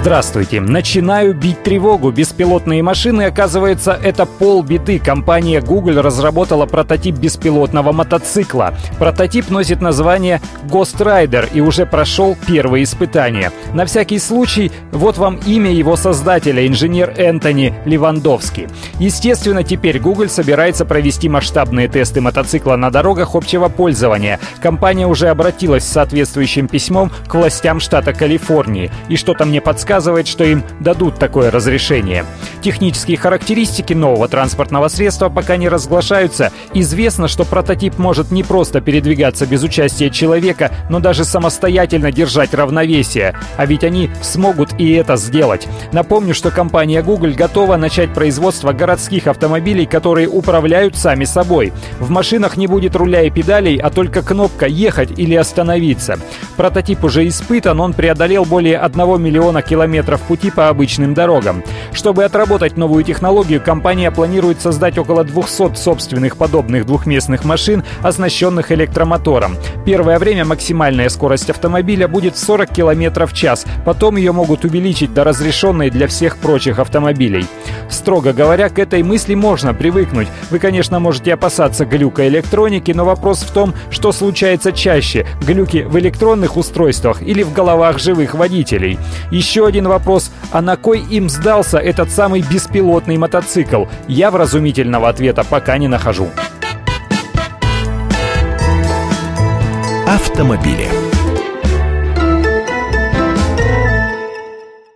Здравствуйте. Начинаю бить тревогу. Беспилотные машины, оказывается, это полбеды. Компания Google разработала прототип беспилотного мотоцикла. Прототип носит название Ghost Rider и уже прошел первые испытания. На всякий случай, вот вам имя его создателя, инженер Энтони Левандовский. Естественно, теперь Google собирается провести масштабные тесты мотоцикла на дорогах общего пользования. Компания уже обратилась с соответствующим письмом к властям штата Калифорнии. И что-то мне подсказывает, подсказывает, что им дадут такое разрешение. Технические характеристики нового транспортного средства пока не разглашаются. Известно, что прототип может не просто передвигаться без участия человека, но даже самостоятельно держать равновесие. А ведь они смогут и это сделать. Напомню, что компания Google готова начать производство городских автомобилей, которые управляют сами собой. В машинах не будет руля и педалей, а только кнопка «Ехать» или «Остановиться». Прототип уже испытан, он преодолел более 1 миллиона километров пути по обычным дорогам. Чтобы отработать новую технологию, компания планирует создать около 200 собственных подобных двухместных машин, оснащенных электромотором. Первое время максимальная скорость автомобиля будет 40 км в час, потом ее могут увеличить до разрешенной для всех прочих автомобилей. Строго говоря, к этой мысли можно привыкнуть. Вы, конечно, можете опасаться глюка электроники, но вопрос в том, что случается чаще – глюки в электронных устройствах или в головах живых водителей. Еще один вопрос. А на кой им сдался этот самый беспилотный мотоцикл? Я вразумительного ответа пока не нахожу. Автомобили.